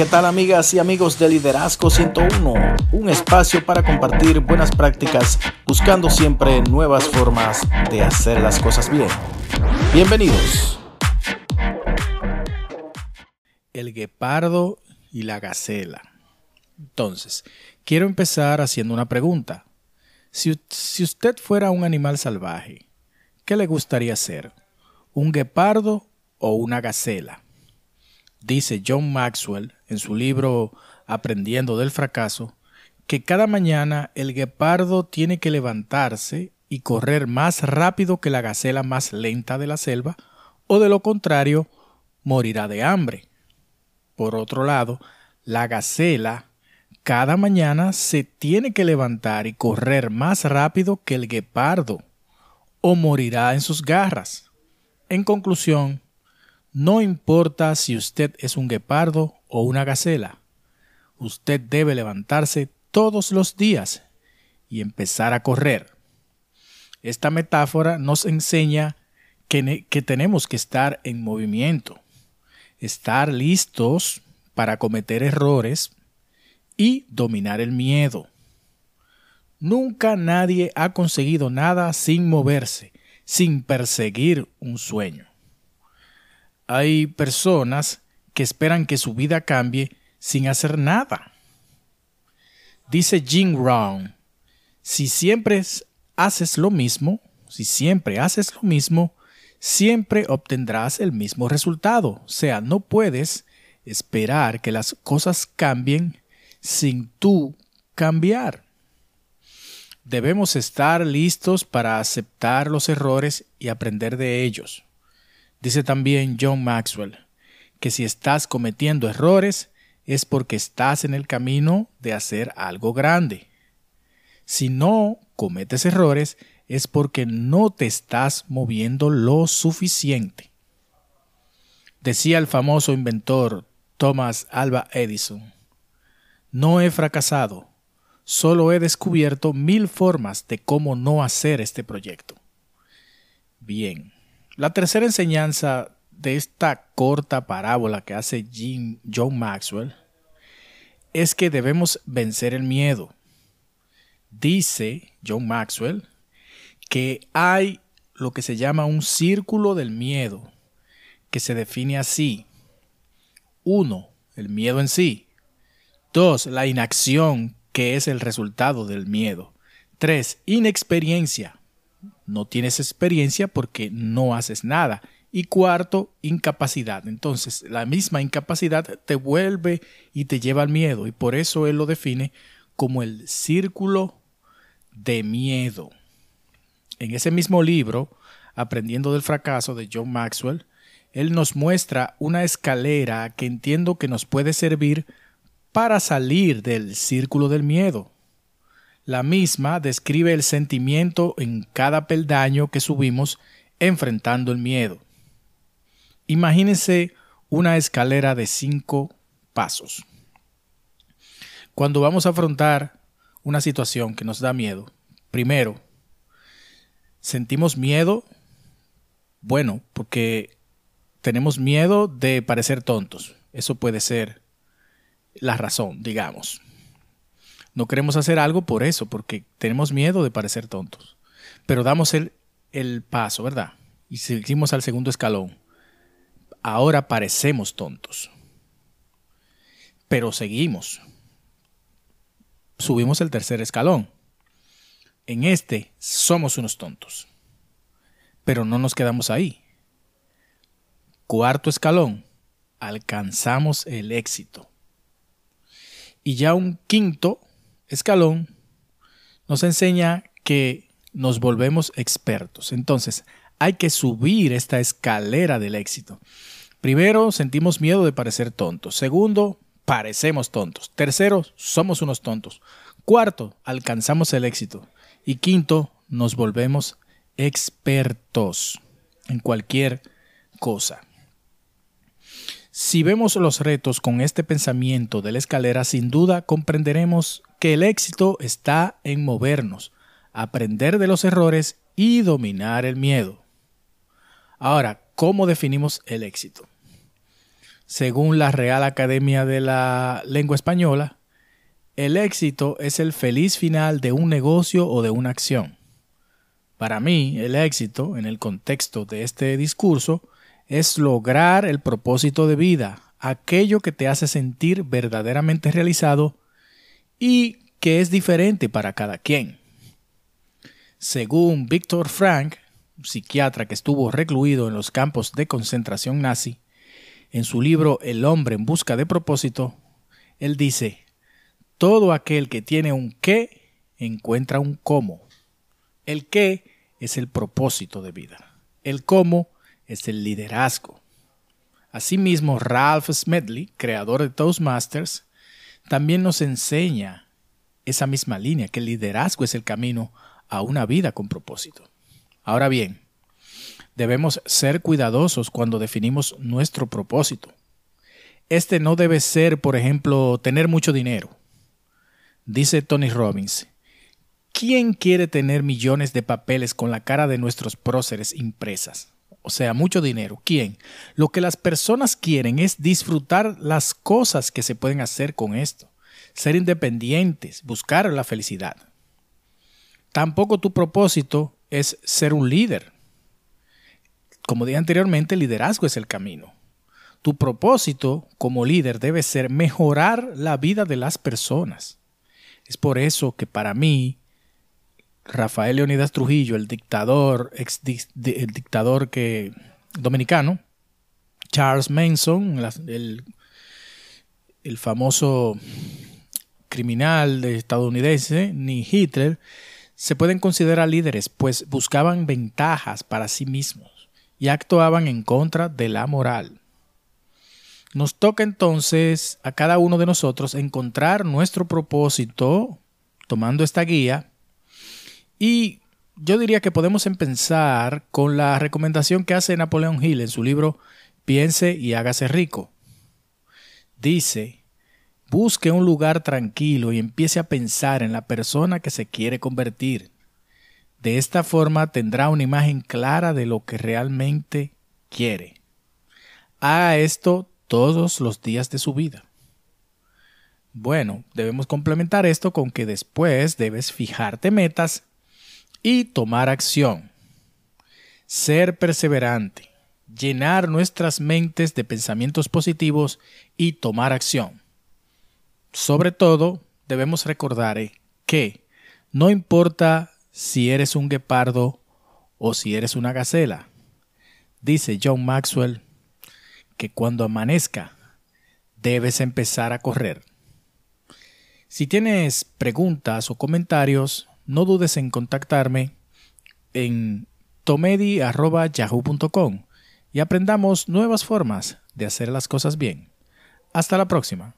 ¿Qué tal amigas y amigos de Liderazgo 101? Un espacio para compartir buenas prácticas buscando siempre nuevas formas de hacer las cosas bien. Bienvenidos. El guepardo y la gacela. Entonces, quiero empezar haciendo una pregunta. Si, si usted fuera un animal salvaje, ¿qué le gustaría ser? ¿Un guepardo o una gacela? Dice John Maxwell en su libro Aprendiendo del fracaso que cada mañana el guepardo tiene que levantarse y correr más rápido que la gacela más lenta de la selva, o de lo contrario, morirá de hambre. Por otro lado, la gacela cada mañana se tiene que levantar y correr más rápido que el guepardo, o morirá en sus garras. En conclusión, no importa si usted es un guepardo o una gacela, usted debe levantarse todos los días y empezar a correr. Esta metáfora nos enseña que, que, tenemos que estar en movimiento, estar listos para cometer errores y dominar el miedo. Nunca nadie ha conseguido nada sin moverse, sin perseguir un sueño. Hay personas que esperan que su vida cambie sin hacer nada. Dice Jim Rohn, si siempre haces lo mismo, si siempre haces lo mismo, siempre obtendrás el mismo resultado. O sea, no puedes esperar que las cosas cambien sin tú cambiar. Debemos estar listos para aceptar los errores y aprender de ellos. Dice también John Maxwell que si estás cometiendo errores es porque estás en el camino de hacer algo grande. Si no cometes errores es porque no te estás moviendo lo suficiente. Decía el famoso inventor Thomas Alba Edison, no he fracasado, solo he descubierto mil formas de cómo no hacer este proyecto. Bien, la tercera enseñanza de esta corta parábola que hace John Maxwell es que debemos vencer el miedo. Dice John Maxwell que hay lo que se llama un círculo del miedo, que se define así. Uno, el miedo en sí. Dos, la inacción, que es el resultado del miedo. Tres, inexperiencia, no tienes experiencia porque no haces nada. Y cuarto, incapacidad. Entonces, la misma incapacidad te vuelve y te lleva al miedo. Y por eso él lo define como el círculo de miedo. En ese mismo libro, Aprendiendo del fracaso de John Maxwell, él nos muestra una escalera que entiendo que nos puede servir para salir del círculo del miedo. La misma describe el sentimiento en cada peldaño que subimos enfrentando el miedo. Imagínense una escalera de cinco pasos. Cuando vamos a afrontar una situación que nos da miedo, primero, sentimos miedo, bueno, porque tenemos miedo de parecer tontos. Eso puede ser la razón, digamos. No queremos hacer algo por eso, porque tenemos miedo de parecer tontos. Pero damos el, el paso, ¿verdad? Y seguimos al segundo escalón. Ahora parecemos tontos. Pero seguimos. Subimos el tercer escalón. En este somos unos tontos. Pero no nos quedamos ahí. Cuarto escalón. Alcanzamos el éxito. Y ya un quinto escalón nos enseña que nos volvemos expertos. Entonces, hay que subir esta escalera del éxito. Primero, sentimos miedo de parecer tontos. Segundo, parecemos tontos. Tercero, somos unos tontos. Cuarto, alcanzamos el éxito. Y quinto, nos volvemos expertos en cualquier cosa. Si vemos los retos con este pensamiento de la escalera, sin duda comprenderemos que el éxito está en movernos, aprender de los errores y dominar el miedo. Ahora, ¿cómo definimos el éxito? según la Real Academia de la Lengua Española, el éxito es el feliz final de un negocio o de una acción. Para mí, el éxito, en el contexto de este discurso, es lograr el propósito de vida, aquello que te hace sentir verdaderamente realizado y que es diferente para cada quien. Según Víctor Frank, psiquiatra que estuvo recluido en los campos de concentración nazi, en su libro El hombre en busca de propósito, él dice, todo aquel que tiene un qué encuentra un cómo. El qué es el propósito de vida. El cómo es el liderazgo. Asimismo, Ralph Smedley, creador de Toastmasters, también nos enseña esa misma línea, que el liderazgo es el camino a una vida con propósito. Ahora bien, debemos ser cuidadosos cuando definimos nuestro propósito. Este no debe ser, por ejemplo, tener mucho dinero. Dice Tony Robbins, ¿quién quiere tener millones de papeles con la cara de nuestros próceres impresas? O sea, mucho dinero. ¿Quién? Lo que las personas quieren es disfrutar las cosas que se pueden hacer con esto, ser independientes, buscar la felicidad. Tampoco tu propósito es ser un líder. Como dije anteriormente, el liderazgo es el camino. Tu propósito como líder debe ser mejorar la vida de las personas. Es por eso que para mí, Rafael Leonidas Trujillo, el dictador, ex dictador que, dominicano, Charles Manson, el, el famoso criminal estadounidense, ni Hitler, se pueden considerar líderes, pues buscaban ventajas para sí mismos y actuaban en contra de la moral. Nos toca entonces a cada uno de nosotros encontrar nuestro propósito tomando esta guía y yo diría que podemos empezar con la recomendación que hace Napoleón Hill en su libro Piense y hágase rico. Dice, Busque un lugar tranquilo y empiece a pensar en la persona que se quiere convertir. De esta forma tendrá una imagen clara de lo que realmente quiere. Haga esto todos los días de su vida. Bueno, debemos complementar esto con que después debes fijarte metas y tomar acción. Ser perseverante, llenar nuestras mentes de pensamientos positivos y tomar acción. Sobre todo, debemos recordar eh, que no importa si eres un guepardo o si eres una gacela. Dice John Maxwell que cuando amanezca debes empezar a correr. Si tienes preguntas o comentarios, no dudes en contactarme en tomedi.yahoo.com y aprendamos nuevas formas de hacer las cosas bien. Hasta la próxima.